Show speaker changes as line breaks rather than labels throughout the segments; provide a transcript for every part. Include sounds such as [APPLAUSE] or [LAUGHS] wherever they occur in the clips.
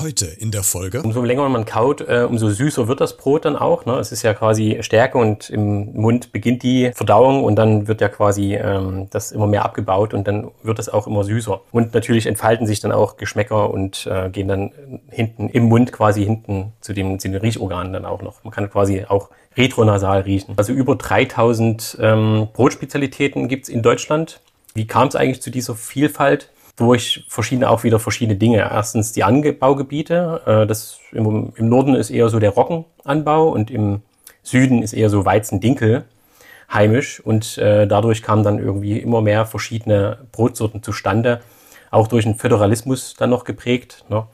Heute in der Folge.
Umso länger man kaut, äh, umso süßer wird das Brot dann auch. Ne? Es ist ja quasi Stärke und im Mund beginnt die Verdauung und dann wird ja quasi ähm, das immer mehr abgebaut und dann wird es auch immer süßer. Und natürlich entfalten sich dann auch Geschmäcker und äh, gehen dann hinten im Mund quasi hinten zu, dem, zu den Riechorganen dann auch noch. Man kann quasi auch retronasal riechen. Also über 3000 ähm, Brotspezialitäten gibt's in Deutschland. Wie kam es eigentlich zu dieser Vielfalt? Durch verschiedene, auch wieder verschiedene Dinge. Erstens die Anbaugebiete. Äh, das im, im, Norden ist eher so der Roggenanbau und im Süden ist eher so Weizen-Dinkel heimisch. Und äh, dadurch kamen dann irgendwie immer mehr verschiedene Brotsorten zustande. Auch durch den Föderalismus dann noch geprägt. Ne?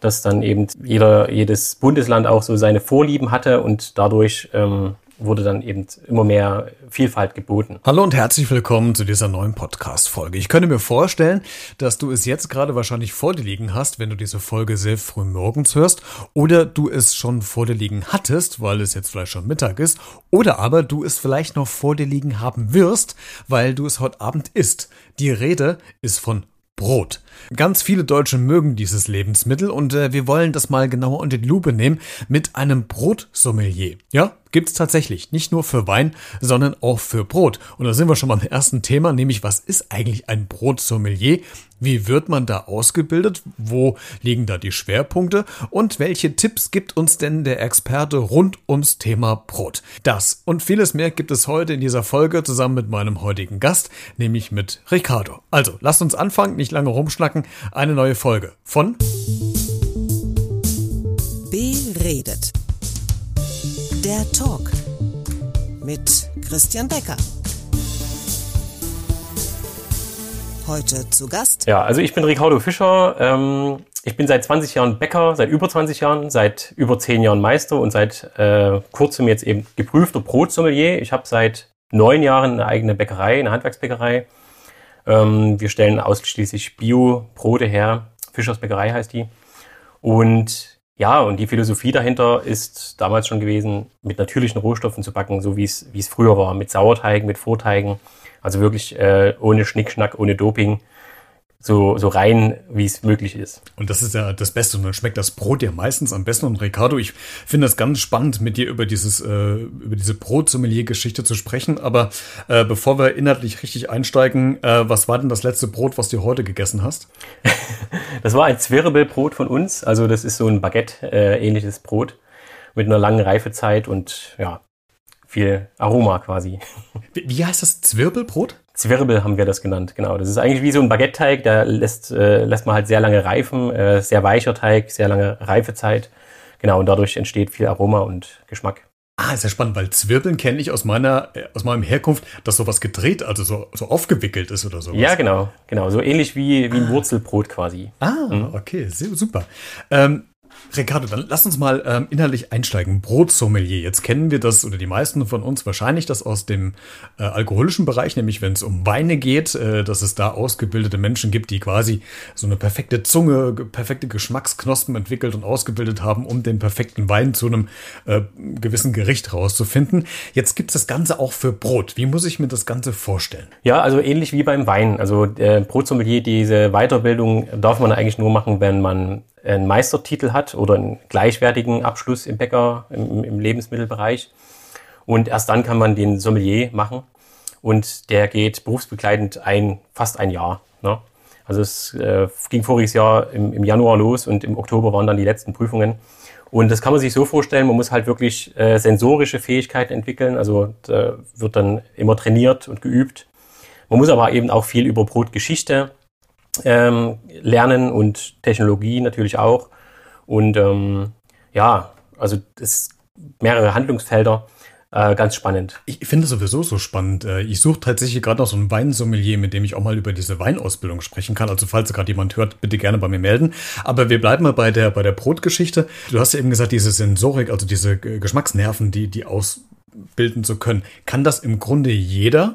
Dass dann eben jeder, jedes Bundesland auch so seine Vorlieben hatte und dadurch ähm, wurde dann eben immer mehr Vielfalt geboten.
Hallo und herzlich willkommen zu dieser neuen Podcast-Folge. Ich könnte mir vorstellen, dass du es jetzt gerade wahrscheinlich vor dir liegen hast, wenn du diese Folge sehr früh morgens hörst, oder du es schon vor dir liegen hattest, weil es jetzt vielleicht schon Mittag ist, oder aber du es vielleicht noch vor dir liegen haben wirst, weil du es heute Abend isst. Die Rede ist von Brot. Ganz viele Deutsche mögen dieses Lebensmittel und äh, wir wollen das mal genauer unter die Lupe nehmen mit einem Brotsommelier. Ja, gibt's tatsächlich. Nicht nur für Wein, sondern auch für Brot. Und da sind wir schon beim ersten Thema, nämlich was ist eigentlich ein Brotsommelier? Wie wird man da ausgebildet? Wo liegen da die Schwerpunkte? Und welche Tipps gibt uns denn der Experte rund ums Thema Brot? Das und vieles mehr gibt es heute in dieser Folge zusammen mit meinem heutigen Gast, nämlich mit Ricardo. Also, lasst uns anfangen, nicht lange rumschnacken. Eine neue Folge von
Beredet der Talk mit Christian Becker. Heute zu Gast.
Ja, also ich bin Ricardo Fischer. Ähm, ich bin seit 20 Jahren Bäcker, seit über 20 Jahren, seit über 10 Jahren Meister und seit äh, kurzem jetzt eben geprüfter Brotsommelier. Ich habe seit neun Jahren eine eigene Bäckerei, eine Handwerksbäckerei. Ähm, wir stellen ausschließlich Bio-Brote her. Fischers Bäckerei heißt die. Und ja, und die Philosophie dahinter ist damals schon gewesen, mit natürlichen Rohstoffen zu backen, so wie es wie es früher war, mit Sauerteigen, mit Vorteigen, also wirklich äh, ohne Schnickschnack, ohne Doping so, so rein, wie es möglich ist.
Und das ist ja das Beste. Und dann schmeckt das Brot ja meistens am besten. Und Ricardo, ich finde das ganz spannend, mit dir über dieses, äh, über diese Brotsommelier-Geschichte zu sprechen. Aber äh, bevor wir inhaltlich richtig einsteigen, äh, was war denn das letzte Brot, was du heute gegessen hast? [LAUGHS]
das war ein Zwirbelbrot von uns. Also das ist so ein Baguette-ähnliches Brot mit einer langen Reifezeit und ja, viel Aroma quasi.
Wie, wie heißt das? Zwirbelbrot?
Zwirbel haben wir das genannt, genau. Das ist eigentlich wie so ein Baguette-Teig, der lässt, äh, lässt man halt sehr lange reifen, äh, sehr weicher Teig, sehr lange Reifezeit. Genau, und dadurch entsteht viel Aroma und Geschmack.
Ah, ist ja spannend, weil Zwirbeln kenne ich aus meiner, äh, aus meinem Herkunft, dass sowas gedreht, also so, so aufgewickelt ist oder sowas.
Ja, genau, genau. So ähnlich wie, wie ein ah. Wurzelbrot quasi.
Ah, mhm. okay, super. Ähm, Ricardo, dann lass uns mal ähm, inhaltlich einsteigen. Brotsommelier. Jetzt kennen wir das, oder die meisten von uns wahrscheinlich das aus dem äh, alkoholischen Bereich, nämlich wenn es um Weine geht, äh, dass es da ausgebildete Menschen gibt, die quasi so eine perfekte Zunge, perfekte Geschmacksknospen entwickelt und ausgebildet haben, um den perfekten Wein zu einem äh, gewissen Gericht rauszufinden. Jetzt gibt es das Ganze auch für Brot. Wie muss ich mir das Ganze vorstellen?
Ja, also ähnlich wie beim Wein. Also äh, Brotsommelier, diese Weiterbildung darf man eigentlich nur machen, wenn man einen Meistertitel hat oder einen gleichwertigen Abschluss im Bäcker, im, im Lebensmittelbereich. Und erst dann kann man den Sommelier machen. Und der geht berufsbegleitend ein, fast ein Jahr. Ne? Also es äh, ging voriges Jahr im, im, Januar los und im Oktober waren dann die letzten Prüfungen. Und das kann man sich so vorstellen, man muss halt wirklich äh, sensorische Fähigkeiten entwickeln. Also wird dann immer trainiert und geübt. Man muss aber eben auch viel über Brotgeschichte ähm, lernen und Technologie natürlich auch. Und ähm, ja, also das mehrere Handlungsfelder. Äh, ganz spannend.
Ich finde sowieso so spannend. Äh, ich suche tatsächlich gerade noch so einen Weinsommelier, mit dem ich auch mal über diese Weinausbildung sprechen kann. Also falls gerade jemand hört, bitte gerne bei mir melden. Aber wir bleiben mal bei der, bei der Brotgeschichte. Du hast ja eben gesagt, diese Sensorik, also diese Geschmacksnerven, die, die ausbilden zu können. Kann das im Grunde jeder?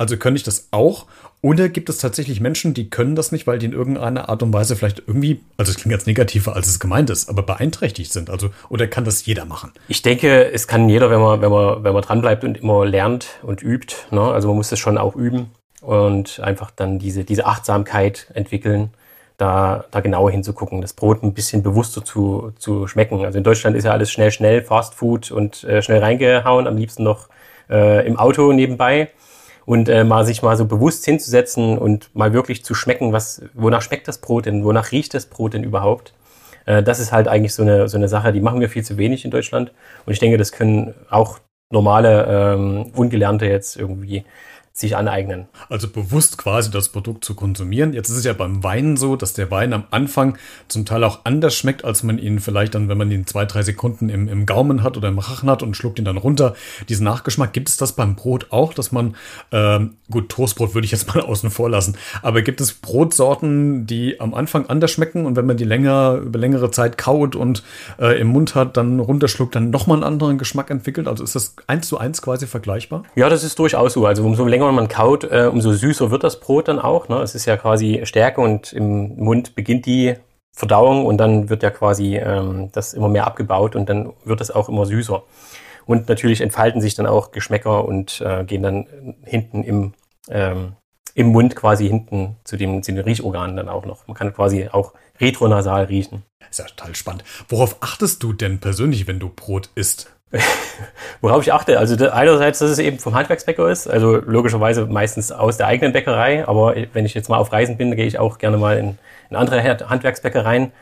Also könnte ich das auch? Oder gibt es tatsächlich Menschen, die können das nicht, weil die in irgendeiner Art und Weise vielleicht irgendwie, also es klingt jetzt negativer, als es gemeint ist, aber beeinträchtigt sind? Also, oder kann das jeder machen?
Ich denke, es kann jeder, wenn man, wenn man, wenn man dranbleibt und immer lernt und übt. Ne? Also man muss das schon auch üben und einfach dann diese, diese Achtsamkeit entwickeln, da, da genauer hinzugucken, das Brot ein bisschen bewusster zu, zu schmecken. Also in Deutschland ist ja alles schnell, schnell, Fast Food und äh, schnell reingehauen, am liebsten noch äh, im Auto nebenbei. Und äh, mal sich mal so bewusst hinzusetzen und mal wirklich zu schmecken, was, wonach schmeckt das Brot denn, wonach riecht das Brot denn überhaupt? Äh, das ist halt eigentlich so eine, so eine Sache, die machen wir viel zu wenig in Deutschland. Und ich denke, das können auch normale ähm, Ungelernte jetzt irgendwie sich aneignen.
Also bewusst quasi das Produkt zu konsumieren. Jetzt ist es ja beim Wein so, dass der Wein am Anfang zum Teil auch anders schmeckt, als man ihn vielleicht dann, wenn man ihn zwei, drei Sekunden im, im Gaumen hat oder im Rachen hat und schluckt ihn dann runter. Diesen Nachgeschmack, gibt es das beim Brot auch, dass man, ähm, gut, Toastbrot würde ich jetzt [LAUGHS] mal außen vor lassen, aber gibt es Brotsorten, die am Anfang anders schmecken und wenn man die länger, über längere Zeit kaut und äh, im Mund hat, dann runterschluckt, dann nochmal einen anderen Geschmack entwickelt? Also ist das eins zu eins quasi vergleichbar?
Ja, das ist durchaus so. Also umso länger man kaut, äh, umso süßer wird das Brot dann auch. Ne? Es ist ja quasi Stärke und im Mund beginnt die Verdauung und dann wird ja quasi ähm, das immer mehr abgebaut und dann wird es auch immer süßer. Und natürlich entfalten sich dann auch Geschmäcker und äh, gehen dann hinten im, ähm, im Mund quasi hinten zu, dem, zu den Riechorganen dann auch noch. Man kann quasi auch retronasal riechen.
ist ja total spannend. Worauf achtest du denn persönlich, wenn du Brot isst? [LAUGHS]
Worauf ich achte, also einerseits, dass es eben vom Handwerksbäcker ist, also logischerweise meistens aus der eigenen Bäckerei, aber wenn ich jetzt mal auf Reisen bin, gehe ich auch gerne mal in, in andere Handwerksbäckereien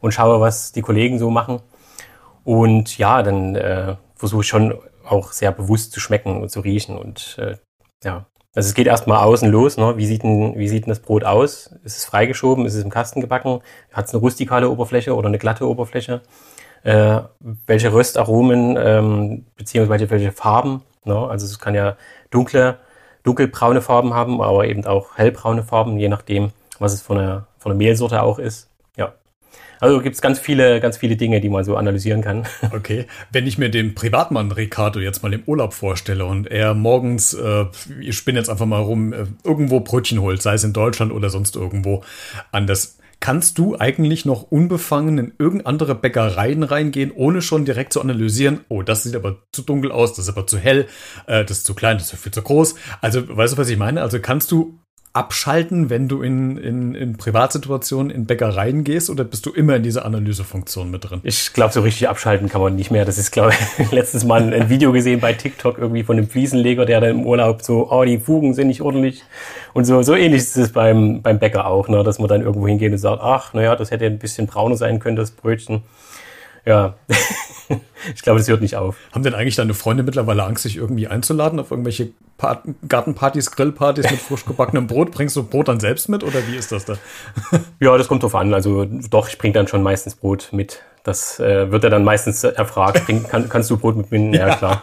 und schaue, was die Kollegen so machen. Und ja, dann äh, versuche ich schon auch sehr bewusst zu schmecken und zu riechen und äh, ja. Also es geht erstmal außen los, ne? wie, sieht denn, wie sieht denn das Brot aus? Ist es freigeschoben? Ist es im Kasten gebacken? Hat es eine rustikale Oberfläche oder eine glatte Oberfläche? Äh, welche Röstaromen ähm, beziehungsweise welche Farben. Ne? Also es kann ja dunkle, dunkelbraune Farben haben, aber eben auch hellbraune Farben, je nachdem, was es von der, von der Mehlsorte auch ist. Ja. Also gibt es ganz viele, ganz viele Dinge, die man so analysieren kann. [LAUGHS]
Okay. Wenn ich mir den Privatmann Ricardo jetzt mal im Urlaub vorstelle und er morgens, äh, ich spinne jetzt einfach mal rum, äh, irgendwo Brötchen holt, sei es in Deutschland oder sonst irgendwo, an das Kannst du eigentlich noch unbefangen in irgendeine andere Bäckereien reingehen, ohne schon direkt zu analysieren, oh, das sieht aber zu dunkel aus, das ist aber zu hell, äh, das ist zu klein, das ist viel zu groß. Also, weißt du, was ich meine? Also kannst du abschalten, wenn du in, in, in Privatsituationen in Bäckereien gehst oder bist du immer in dieser Analysefunktion mit drin?
Ich glaube, so richtig abschalten kann man nicht mehr. Das ist, glaube ich, [LAUGHS] letztens mal ein Video gesehen bei TikTok irgendwie von einem Fliesenleger, der dann im Urlaub so, oh, die Fugen sind nicht ordentlich. Und so, so ähnlich ist es beim, beim Bäcker auch, ne, dass man dann irgendwo hingeht und sagt, ach, naja, das hätte ein bisschen brauner sein können, das Brötchen. Ja. [LAUGHS] ich glaube, das hört nicht auf.
Haben denn eigentlich deine Freunde mittlerweile Angst, sich irgendwie einzuladen auf irgendwelche Part Gartenpartys, Grillpartys mit frisch gebackenem Brot? Bringst du Brot dann selbst mit oder wie ist das da? [LAUGHS]
ja, das kommt drauf an. Also doch, ich bringe dann schon meistens Brot mit. Das äh, wird er dann meistens erfragt. Bring, kann, kannst du Brot mitbringen? Ja, [LAUGHS] ja klar.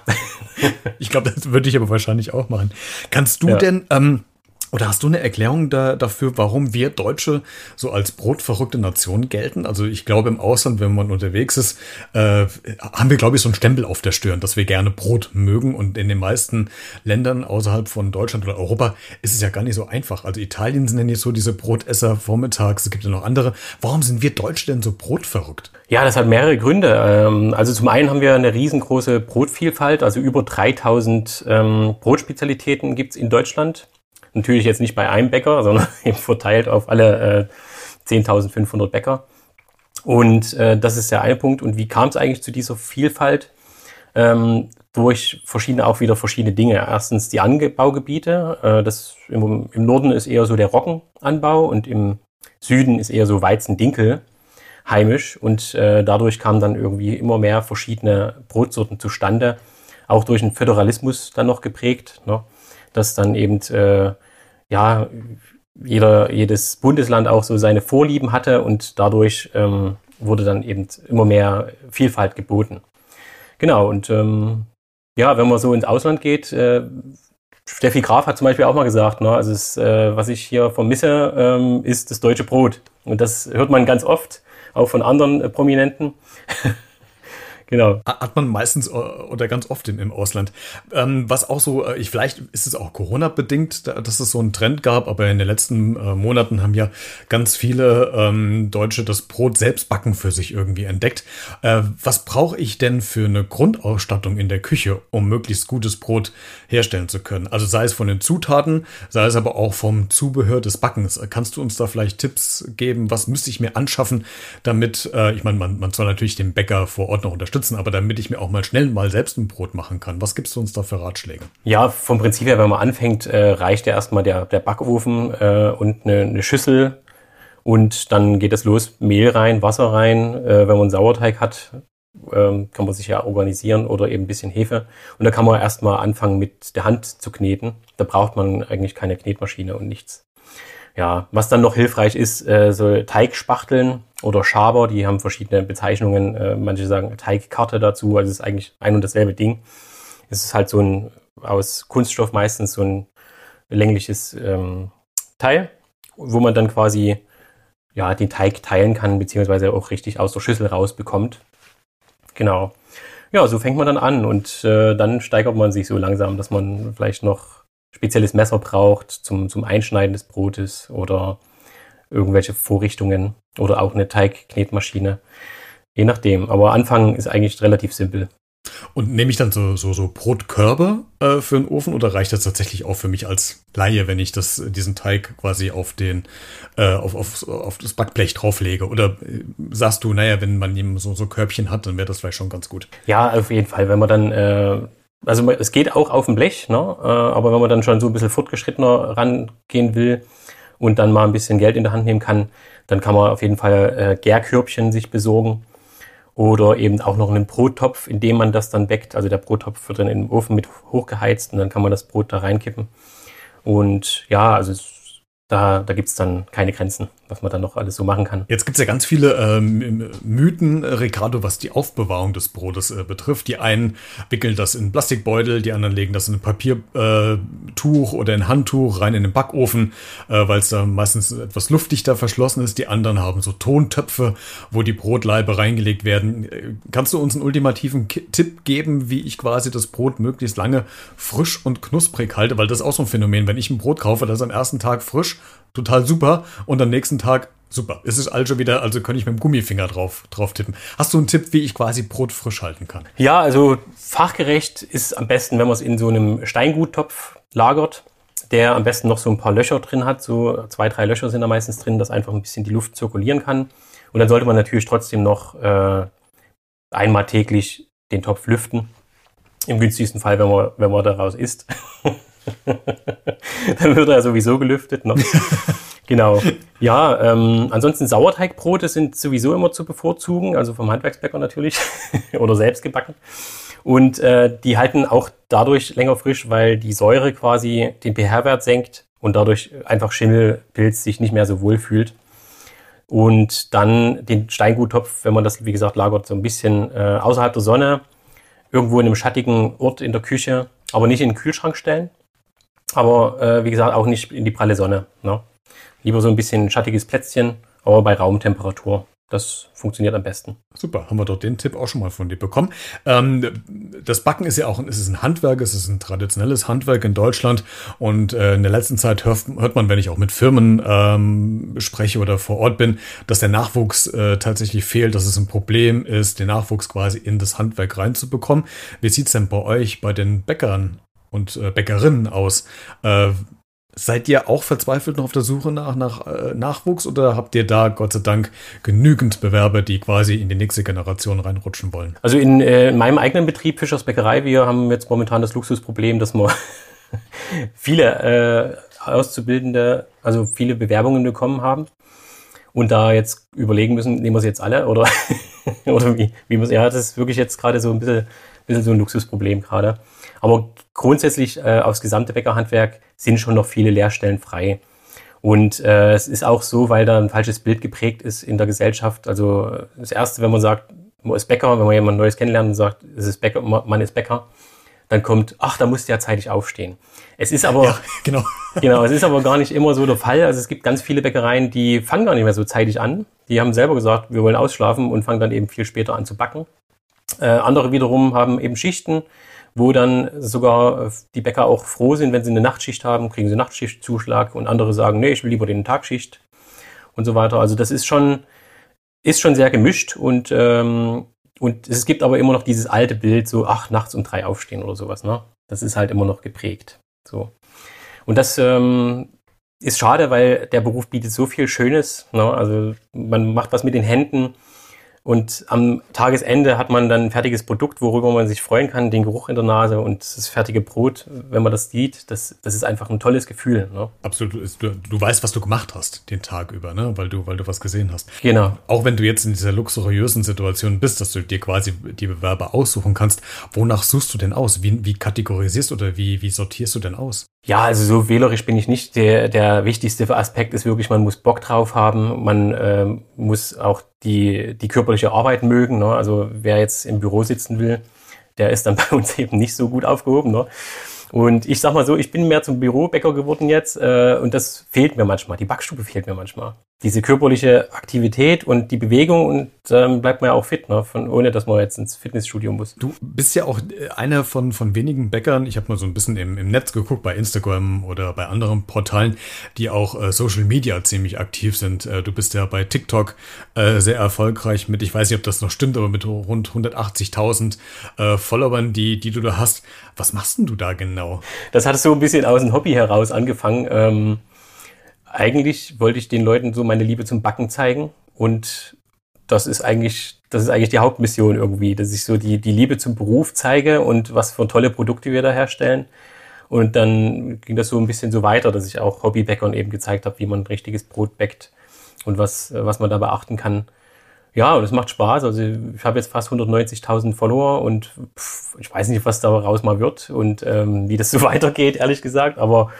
ich glaube, das würde ich aber wahrscheinlich auch machen. Kannst du ja. denn ähm, oder hast du eine Erklärung da, dafür, warum wir Deutsche so als brotverrückte Nation gelten? Also ich glaube im Ausland, wenn man unterwegs ist, äh, haben wir, glaube ich, so einen Stempel auf der Stirn, dass wir gerne Brot mögen. Und in den meisten Ländern außerhalb von Deutschland oder Europa ist es ja gar nicht so einfach. Also Italien sind ja nicht so diese Brotesser vormittags, es gibt ja noch andere. Warum sind wir Deutsche denn so brotverrückt?
Ja, das hat mehrere Gründe. Ähm, also zum einen haben wir eine riesengroße Brotvielfalt, also über 3000 ähm, Brotspezialitäten gibt's in Deutschland. Natürlich jetzt nicht bei einem Bäcker, sondern [LAUGHS] eben verteilt auf alle äh, 10.500 Bäcker. Und äh, das ist der eine Punkt. Und wie kam es eigentlich zu dieser Vielfalt? Ähm, durch verschiedene, auch wieder verschiedene Dinge. Erstens die Anbaugebiete. Äh, das im, im, Norden ist eher so der Roggenanbau und im Süden ist eher so Weizen-Dinkel heimisch. Und äh, dadurch kamen dann irgendwie immer mehr verschiedene Brotsorten zustande. Auch durch den Föderalismus dann noch geprägt. Ne? Dass dann eben äh, ja jeder, jedes Bundesland auch so seine Vorlieben hatte und dadurch ähm, wurde dann eben immer mehr Vielfalt geboten. Genau, und ähm, ja, wenn man so ins Ausland geht, äh, Steffi Graf hat zum Beispiel auch mal gesagt, ne, also es, äh, was ich hier vermisse, ähm, ist das deutsche Brot. Und das hört man ganz oft, auch von anderen äh, Prominenten. [LAUGHS]
Genau. Hat man meistens äh, oder ganz oft im, Ausland. Ähm, was auch so, äh, ich vielleicht ist es auch Corona-bedingt, dass es so einen Trend gab, aber in den letzten äh, Monaten haben ja ganz viele ähm, Deutsche das Brot selbst backen für sich irgendwie entdeckt. was brauche ich denn für eine Grundausstattung in der Küche, um möglichst gutes Brot herstellen zu können? Also sei es von den Zutaten, sei es aber auch vom Zubehör des Backens. Kannst du uns da vielleicht Tipps geben? Was müsste ich mir anschaffen, damit, ich meine, man, man soll natürlich den Bäcker vor Ort noch unterstützen unterstützen, aber damit ich mir auch mal schnell mal selbst ein Brot machen kann. Was gibst du uns da für Ratschläge?
Ja, vom Prinzip her, wenn man anfängt, äh, reicht ja erstmal der, der Backofen äh, und eine, eine Schüssel und dann geht es los, Mehl rein, Wasser rein. Äh, wenn man Sauerteig hat, ähm, kann man sich ja organisieren oder eben ein bisschen Hefe. Und da kann man erstmal anfangen mit der Hand zu kneten. Da braucht man eigentlich keine Knetmaschine und nichts. Ja, was dann noch hilfreich ist, äh, so Teigspachteln oder Schaber, die haben verschiedene Bezeichnungen. Äh, manche sagen Teigkarte dazu, also es ist eigentlich ein und dasselbe Ding. Es ist halt so ein aus Kunststoff meistens so ein längliches ähm, Teil, wo man dann quasi ja, den Teig teilen kann, beziehungsweise auch richtig aus der Schüssel rausbekommt. Genau. Ja, so fängt man dann an und äh, dann steigert man sich so langsam, dass man vielleicht noch spezielles Messer braucht zum, zum Einschneiden des Brotes oder irgendwelche Vorrichtungen oder auch eine Teigknetmaschine. Je nachdem. Aber Anfangen ist eigentlich relativ simpel.
Und nehme ich dann so, so, so Brotkörbe äh, für den Ofen oder reicht das tatsächlich auch für mich als Laie, wenn ich das, diesen Teig quasi auf den, äh, auf, auf, auf das Backblech drauflege? Oder äh, sagst du, naja, wenn man eben so, so Körbchen hat, dann wäre das vielleicht schon ganz gut?
Ja, auf jeden Fall. Wenn man dann äh, also es geht auch auf dem Blech, ne? Äh, aber wenn man dann schon so ein bisschen fortgeschrittener rangehen will und dann mal ein bisschen Geld in der Hand nehmen kann, dann kann man auf jeden Fall äh, Gärkörbchen sich besorgen oder eben auch noch einen Brottopf, in dem man das dann backt. Also der Brottopf wird dann im Ofen mit hochgeheizt und dann kann man das Brot da reinkippen. Und ja, also da, da gibt es dann keine Grenzen, was man dann noch alles so machen kann.
Jetzt gibt es ja ganz viele ähm, Mythen, äh, Ricardo, was die Aufbewahrung des Brotes äh, betrifft. Die einen wickeln das in Plastikbeutel, die anderen legen das in ein Papiertuch äh, oder ein Handtuch rein in den Backofen, äh, weil es da meistens etwas luftdichter verschlossen ist. Die anderen haben so Tontöpfe, wo die Brotleibe reingelegt werden. Äh, kannst du uns einen ultimativen K Tipp geben, wie ich quasi das Brot möglichst lange frisch und knusprig halte? Weil das ist auch so ein Phänomen. Wenn ich ein Brot kaufe, das am ersten Tag frisch, total super. Und am nächsten Tag, super. Es ist also wieder, also könnte ich mit dem Gummifinger drauf, drauf tippen. Hast du einen Tipp, wie ich quasi Brot frisch halten kann?
Ja, also fachgerecht ist am besten, wenn man es in so einem Steinguttopf lagert, der am besten noch so ein paar Löcher drin hat. So zwei, drei Löcher sind da meistens drin, dass einfach ein bisschen die Luft zirkulieren kann. Und dann sollte man natürlich trotzdem noch äh, einmal täglich den Topf lüften. Im günstigsten Fall, wenn man, wenn man daraus isst. [LAUGHS] [LAUGHS] dann wird er sowieso gelüftet. Ne? [LAUGHS] genau. Ja, ähm, ansonsten Sauerteigbrote sind sowieso immer zu bevorzugen, also vom Handwerksbäcker natürlich [LAUGHS] oder selbst gebacken. Und äh, die halten auch dadurch länger frisch, weil die Säure quasi den pH-Wert senkt und dadurch einfach Schimmelpilz sich nicht mehr so wohl fühlt. Und dann den Steinguttopf, wenn man das, wie gesagt, lagert, so ein bisschen äh, außerhalb der Sonne, irgendwo in einem schattigen Ort in der Küche, aber nicht in den Kühlschrank stellen, aber äh, wie gesagt, auch nicht in die pralle Sonne. Ne? Lieber so ein bisschen schattiges Plätzchen, aber bei Raumtemperatur. Das funktioniert am besten.
Super, haben wir dort den Tipp auch schon mal von dir bekommen. Ähm, das Backen ist ja auch es ist ein Handwerk, es ist ein traditionelles Handwerk in Deutschland. Und äh, in der letzten Zeit hört, hört, man, wenn ich auch mit Firmen ähm, spreche oder vor Ort bin, dass der Nachwuchs äh, tatsächlich fehlt, dass es ein Problem ist, den Nachwuchs quasi in das Handwerk reinzubekommen. Wie sieht's denn bei euch, bei den Bäckern und äh, Bäckerinnen aus. Äh, seid ihr auch verzweifelt noch auf der Suche nach, nach äh, Nachwuchs oder habt ihr da Gott sei Dank genügend Bewerber, die quasi in die nächste Generation reinrutschen wollen?
Also in, äh, in meinem eigenen Betrieb Fischers Bäckerei, wir haben jetzt momentan das Luxusproblem, dass wir [LAUGHS] viele äh, Auszubildende, also viele Bewerbungen bekommen haben und da jetzt überlegen müssen, nehmen wir sie jetzt alle oder, [LAUGHS] oder wie, wie muss, ja, das ist wirklich jetzt gerade so ein bisschen, bisschen so ein Luxusproblem gerade. Aber grundsätzlich äh, aufs gesamte Bäckerhandwerk sind schon noch viele Lehrstellen frei. Und äh, es ist auch so, weil da ein falsches Bild geprägt ist in der Gesellschaft. Also das Erste, wenn man sagt, man ist Bäcker, wenn man jemand Neues kennenlernt und sagt, es ist Bäcker, man ist Bäcker, dann kommt, ach, da musst du ja zeitig aufstehen. Es ist aber, ja, genau. [LAUGHS] genau, es ist aber gar nicht immer so der Fall. Also es gibt ganz viele Bäckereien, die fangen gar nicht mehr so zeitig an. Die haben selber gesagt, wir wollen ausschlafen und fangen dann eben viel später an zu backen. Äh, andere wiederum haben eben Schichten, wo dann sogar die Bäcker auch froh sind, wenn sie eine Nachtschicht haben, kriegen sie Nachtschichtzuschlag und andere sagen, nee, ich will lieber den Tagschicht und so weiter. Also das ist schon, ist schon sehr gemischt und, ähm, und es gibt aber immer noch dieses alte Bild, so, ach, nachts um drei aufstehen oder sowas, ne? Das ist halt immer noch geprägt. So. Und das ähm, ist schade, weil der Beruf bietet so viel Schönes. Ne? Also man macht was mit den Händen, und am Tagesende hat man dann ein fertiges Produkt, worüber man sich freuen kann, den Geruch in der Nase und das fertige Brot, wenn man das sieht, das, das ist einfach ein tolles Gefühl. Ne?
Absolut. Du, du weißt, was du gemacht hast den Tag über, ne? weil, du, weil du was gesehen hast.
Genau.
Auch wenn du jetzt in dieser luxuriösen Situation bist, dass du dir quasi die Bewerber aussuchen kannst, wonach suchst du denn aus? Wie, wie kategorisierst oder wie, wie sortierst du denn aus?
Ja, also so wählerisch bin ich nicht. Der, der wichtigste Aspekt ist wirklich, man muss Bock drauf haben, man äh, muss auch die, die körperliche Arbeit mögen. Ne? Also wer jetzt im Büro sitzen will, der ist dann [LAUGHS] bei uns eben nicht so gut aufgehoben. Ne? Und ich sag mal so, ich bin mehr zum Bürobäcker geworden jetzt äh, und das fehlt mir manchmal. Die Backstube fehlt mir manchmal diese körperliche Aktivität und die Bewegung und ähm, bleibt man ja auch fit, ne? Von, ohne dass man jetzt ins Fitnessstudio muss.
Du bist ja auch äh, einer von, von wenigen Bäckern, ich habe mal so ein bisschen im, im Netz geguckt, bei Instagram oder bei anderen Portalen, die auch äh, Social Media ziemlich aktiv sind. Äh, du bist ja bei TikTok äh, sehr erfolgreich mit, ich weiß nicht, ob das noch stimmt, aber mit rund 180.000 äh, Followern, die, die du da hast. Was machst denn du da genau?
Das hat so ein bisschen aus dem Hobby heraus angefangen. Ähm eigentlich wollte ich den Leuten so meine Liebe zum Backen zeigen und das ist eigentlich, das ist eigentlich die Hauptmission irgendwie, dass ich so die, die Liebe zum Beruf zeige und was für tolle Produkte wir da herstellen. Und dann ging das so ein bisschen so weiter, dass ich auch Hobbybäckern eben gezeigt habe, wie man ein richtiges Brot bäckt und was, was man da beachten kann. Ja, und es macht Spaß. Also ich habe jetzt fast 190.000 Follower und pff, ich weiß nicht, was daraus mal wird und ähm, wie das so [LAUGHS] weitergeht, ehrlich gesagt. Aber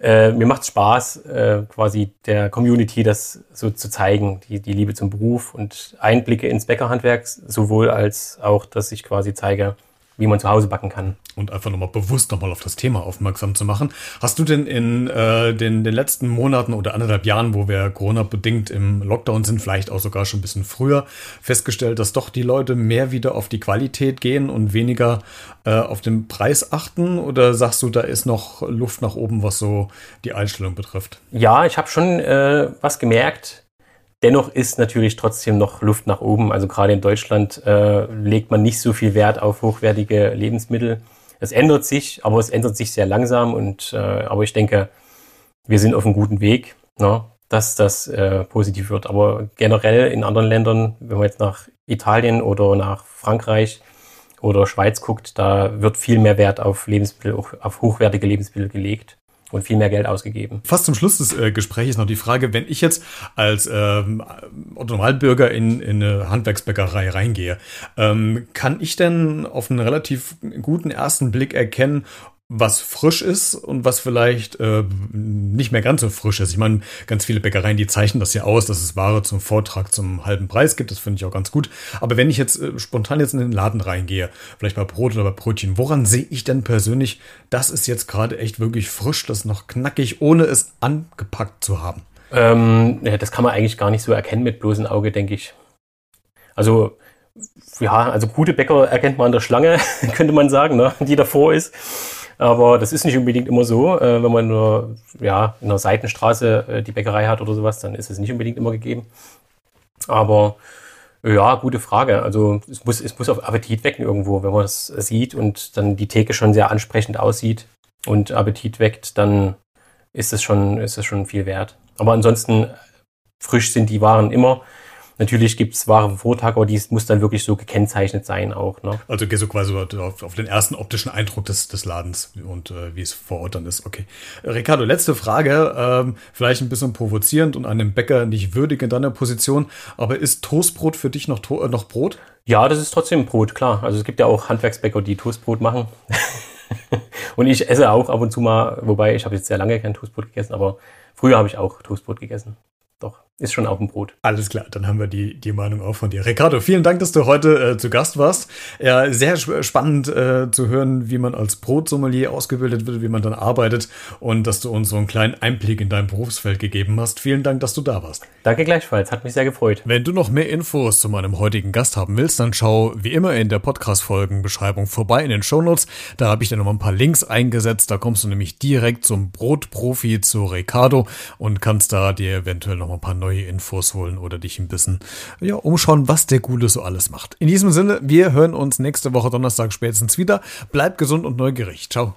äh, mir macht es Spaß, äh, quasi der Community das so zu zeigen, die, die Liebe zum Beruf und Einblicke ins Bäckerhandwerk, sowohl als auch, dass ich quasi zeige, wie man zu Hause backen kann.
Und einfach nochmal bewusst nochmal auf das Thema aufmerksam zu machen. Hast du denn in äh, den, den letzten Monaten oder anderthalb Jahren, wo wir Corona-bedingt im Lockdown sind, vielleicht auch sogar schon ein bisschen früher, festgestellt, dass doch die Leute mehr wieder auf die Qualität gehen und weniger äh, auf den Preis achten? Oder sagst du, da ist noch Luft nach oben, was so die Einstellung betrifft?
Ja, ich habe schon äh, was gemerkt Dennoch ist natürlich trotzdem noch Luft nach oben. Also gerade in Deutschland äh, legt man nicht so viel Wert auf hochwertige Lebensmittel. Es ändert sich, aber es ändert sich sehr langsam. Und äh, aber ich denke, wir sind auf einem guten Weg, ne, dass das äh, positiv wird. Aber generell in anderen Ländern, wenn man jetzt nach Italien oder nach Frankreich oder Schweiz guckt, da wird viel mehr Wert auf Lebensmittel, auf hochwertige Lebensmittel gelegt und viel mehr Geld ausgegeben.
Fast zum Schluss des äh, Gesprächs noch die Frage, wenn ich jetzt als ähm, Normalbürger in, in eine Handwerksbäckerei reingehe, ähm, kann ich denn auf einen relativ guten ersten Blick erkennen, was frisch ist und was vielleicht äh, nicht mehr ganz so frisch ist. Ich meine, ganz viele Bäckereien, die zeichnen das ja aus, dass es Ware zum Vortrag zum halben Preis gibt. Das finde ich auch ganz gut. Aber wenn ich jetzt äh, spontan jetzt in den Laden reingehe, vielleicht bei Brot oder bei Brötchen, woran sehe ich denn persönlich, das ist jetzt gerade echt wirklich frisch, das ist noch knackig, ohne es angepackt zu haben?
Ähm, ja, das kann man eigentlich gar nicht so erkennen mit bloßem Auge, denke ich. Also ja, also gute Bäcker erkennt man an der Schlange, [LAUGHS] könnte man sagen, ne, die davor ist. Aber das ist nicht unbedingt immer so. Äh, wenn man nur ja, in einer Seitenstraße äh, die Bäckerei hat oder sowas, dann ist es nicht unbedingt immer gegeben. Aber ja, gute Frage. Also es muss, es muss auf Appetit wecken irgendwo, wenn man das sieht und dann die Theke schon sehr ansprechend aussieht und Appetit weckt, dann ist es schon, ist es schon viel wert. Aber ansonsten frisch sind die Waren immer. Natürlich gibt es vom Vortag, aber dies muss dann wirklich so gekennzeichnet sein auch. Ne?
Also gehst du quasi auf, auf, den ersten optischen Eindruck des, des Ladens und äh, wie es vor Ort dann ist. Okay. Ricardo, letzte Frage. Ähm, vielleicht ein bisschen provozierend und einem Bäcker nicht würdig in deiner Position. Aber ist Toastbrot für dich noch, äh, noch Brot?
Ja, das ist trotzdem Brot, klar. Also es gibt ja auch Handwerksbäcker, die Toastbrot machen. [LAUGHS] und ich esse auch ab und zu mal, wobei ich habe jetzt sehr lange kein Toastbrot gegessen, aber früher habe ich auch Toastbrot gegessen. Ist schon auf dem Brot.
Alles klar, dann haben wir die, die Meinung auch von dir. Ricardo, vielen Dank, dass du heute äh, zu Gast warst. Ja, sehr spannend äh, zu hören, wie man als Brotsommelier ausgebildet wird, wie man dann arbeitet und dass du uns so einen kleinen Einblick in dein Berufsfeld gegeben hast. Vielen Dank, dass du da warst.
Danke gleichfalls, hat mich sehr gefreut.
Wenn du noch mehr Infos zu meinem heutigen Gast haben willst, dann schau wie immer in der Podcast-Folgenbeschreibung vorbei in den Shownotes. Da habe ich dir noch mal ein paar Links eingesetzt. Da kommst du nämlich direkt zum Brotprofi zu Ricardo und kannst da dir eventuell noch mal ein paar neue Infos holen oder dich ein bisschen ja, umschauen, was der Gute so alles macht. In diesem Sinne, wir hören uns nächste Woche Donnerstag spätestens wieder. Bleib gesund und neugierig. Ciao.